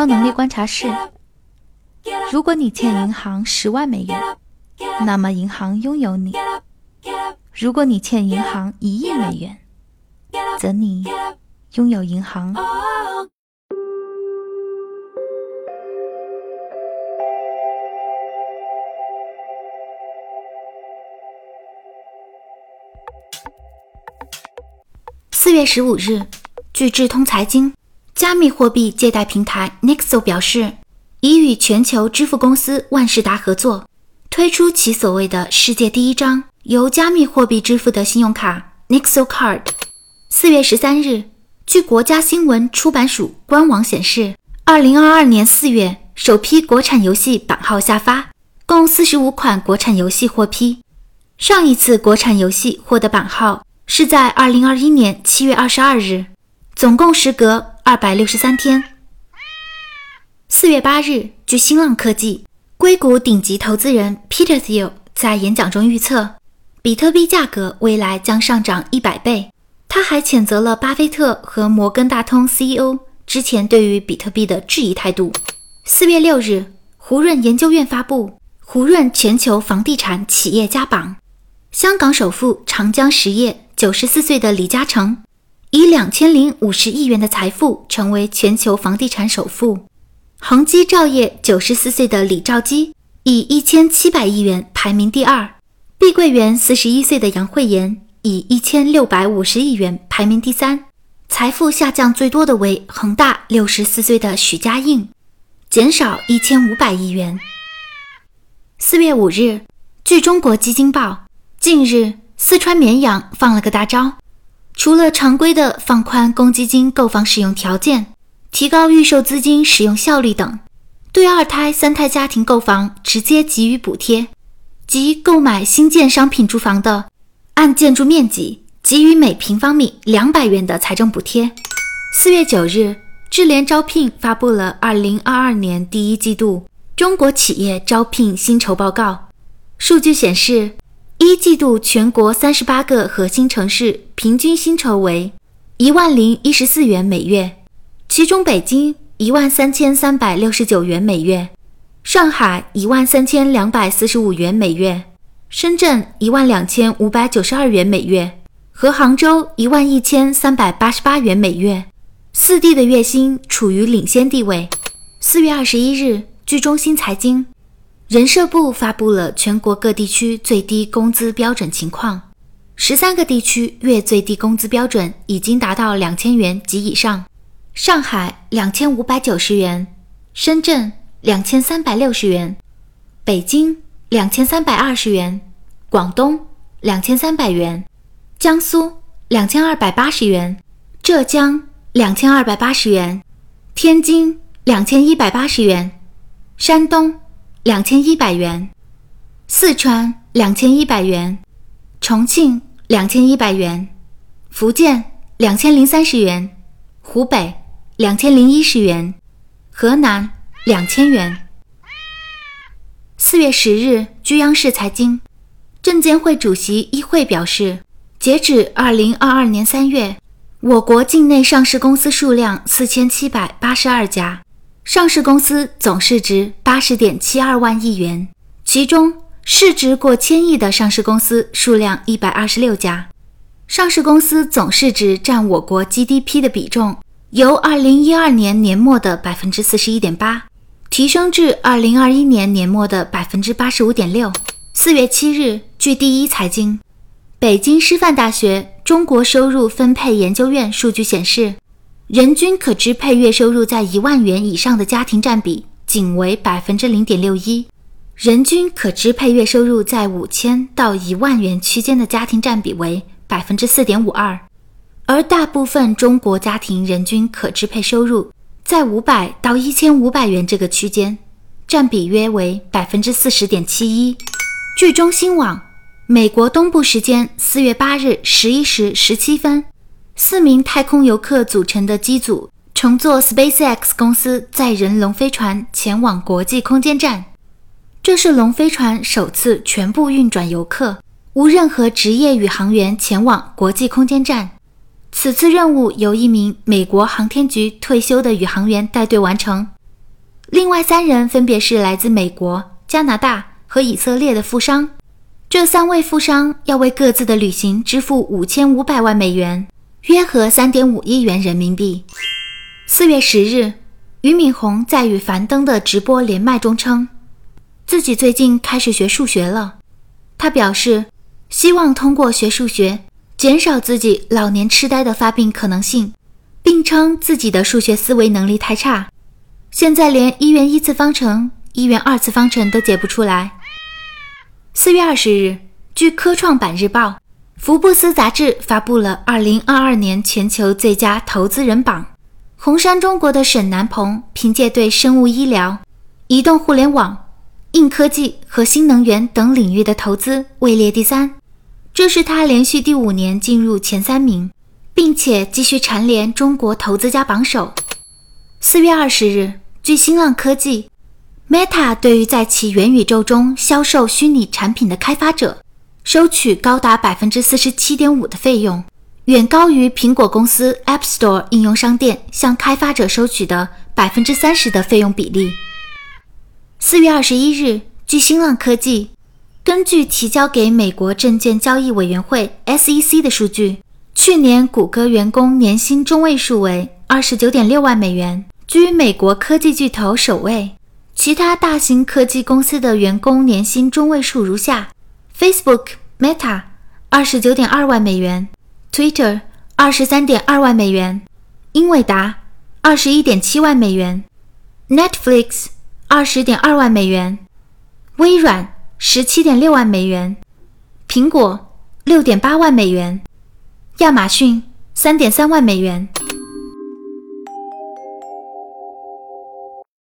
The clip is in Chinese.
超能力观察室：如果你欠银行十万美元，那么银行拥有你；如果你欠银行一亿美元，则你拥有银行。四月十五日，据智通财经，加密货币借贷平台 Nexo 表示，已与全球支付公司万事达合作，推出其所谓的世界第一张由加密货币支付的信用卡 Nexo Card。四月十三日，据国家新闻出版署官网显示，二零二二年四月首批国产游戏版号下发，共四十五款国产游戏获批。上一次国产游戏获得版号。是在二零二一年七月二十二日，总共时隔二百六十三天。四月八日，据新浪科技，硅谷顶级投资人 Peter Thiel 在演讲中预测，比特币价格未来将上涨一百倍。他还谴责了巴菲特和摩根大通 CEO 之前对于比特币的质疑态度。四月六日，胡润研究院发布胡润全球房地产企业家榜，香港首富长江实业。九十四岁的李嘉诚以两千零五十亿元的财富成为全球房地产首富。恒基兆业九十四岁的李兆基以一千七百亿元排名第二。碧桂园四十一岁的杨惠妍以一千六百五十亿元排名第三。财富下降最多的为恒大六十四岁的许家印，减少一千五百亿元。四月五日，据中国基金报，近日。四川绵阳放了个大招，除了常规的放宽公积金购房使用条件、提高预售资金使用效率等，对二胎、三胎家庭购房直接给予补贴，即购买新建商品住房的，按建筑面积给予每平方米两百元的财政补贴。四月九日，智联招聘发布了二零二二年第一季度中国企业招聘薪酬报告，数据显示。一季度全国三十八个核心城市平均薪酬为一万零一十四元每月，其中北京一万三千三百六十九元每月，上海一万三千两百四十五元每月，深圳一万两千五百九十二元每月，和杭州一万一千三百八十八元每月，四地的月薪处于领先地位。四月二十一日，据中新财经。人社部发布了全国各地区最低工资标准情况，十三个地区月最低工资标准已经达到两千元及以上。上海两千五百九十元，深圳两千三百六十元，北京两千三百二十元，广东两千三百元，江苏两千二百八十元，浙江两千二百八十元，天津两千一百八十元，山东。两千一百元，四川两千一百元，重庆两千一百元，福建两千零三十元，湖北两千零一十元，河南两千元。四月十日，据央视财经，证监会主席易会表示，截止二零二二年三月，我国境内上市公司数量四千七百八十二家。上市公司总市值八十点七二万亿元，其中市值过千亿的上市公司数量一百二十六家。上市公司总市值占我国 GDP 的比重由二零一二年年末的百分之四十一点八提升至二零二一年年末的百分之八十五点六。四月七日，据第一财经，北京师范大学中国收入分配研究院数据显示。人均可支配月收入在一万元以上的家庭占比仅为百分之零点六一，人均可支配月收入在五千到一万元区间的家庭占比为百分之四点五二，而大部分中国家庭人均可支配收入在五百到一千五百元这个区间，占比约为百分之四十点七一。据中新网，美国东部时间四月八日十一时十七分。四名太空游客组成的机组乘坐 SpaceX 公司载人龙飞船前往国际空间站，这是龙飞船首次全部运转游客，无任何职业宇航员前往国际空间站。此次任务由一名美国航天局退休的宇航员带队完成。另外三人分别是来自美国、加拿大和以色列的富商。这三位富商要为各自的旅行支付五千五百万美元，约合三点五亿元人民币。四月十日，俞敏洪在与樊登的直播连麦中称，自己最近开始学数学了。他表示，希望通过学数学减少自己老年痴呆的发病可能性，并称自己的数学思维能力太差，现在连一元一次方程、一元二次方程都解不出来。四月二十日，据科创板日报，福布斯杂志发布了二零二二年全球最佳投资人榜。红杉中国的沈南鹏凭借对生物医疗、移动互联网、硬科技和新能源等领域的投资位列第三，这是他连续第五年进入前三名，并且继续蝉联中国投资家榜首。四月二十日，据新浪科技。Meta 对于在其元宇宙中销售虚拟产品的开发者，收取高达百分之四十七点五的费用，远高于苹果公司 App Store 应用商店向开发者收取的百分之三十的费用比例。四月二十一日，据新浪科技，根据提交给美国证券交易委员会 SEC 的数据，去年谷歌员工年薪中位数为二十九点六万美元，居美国科技巨头首位。其他大型科技公司的员工年薪中位数如下：Facebook、Meta 二十九点二万美元，Twitter 二十三点二万美元，英伟达二十一点七万美元，Netflix 二十点二万美元，微软十七点六万美元，苹果六点八万美元，亚马逊三点三万美元。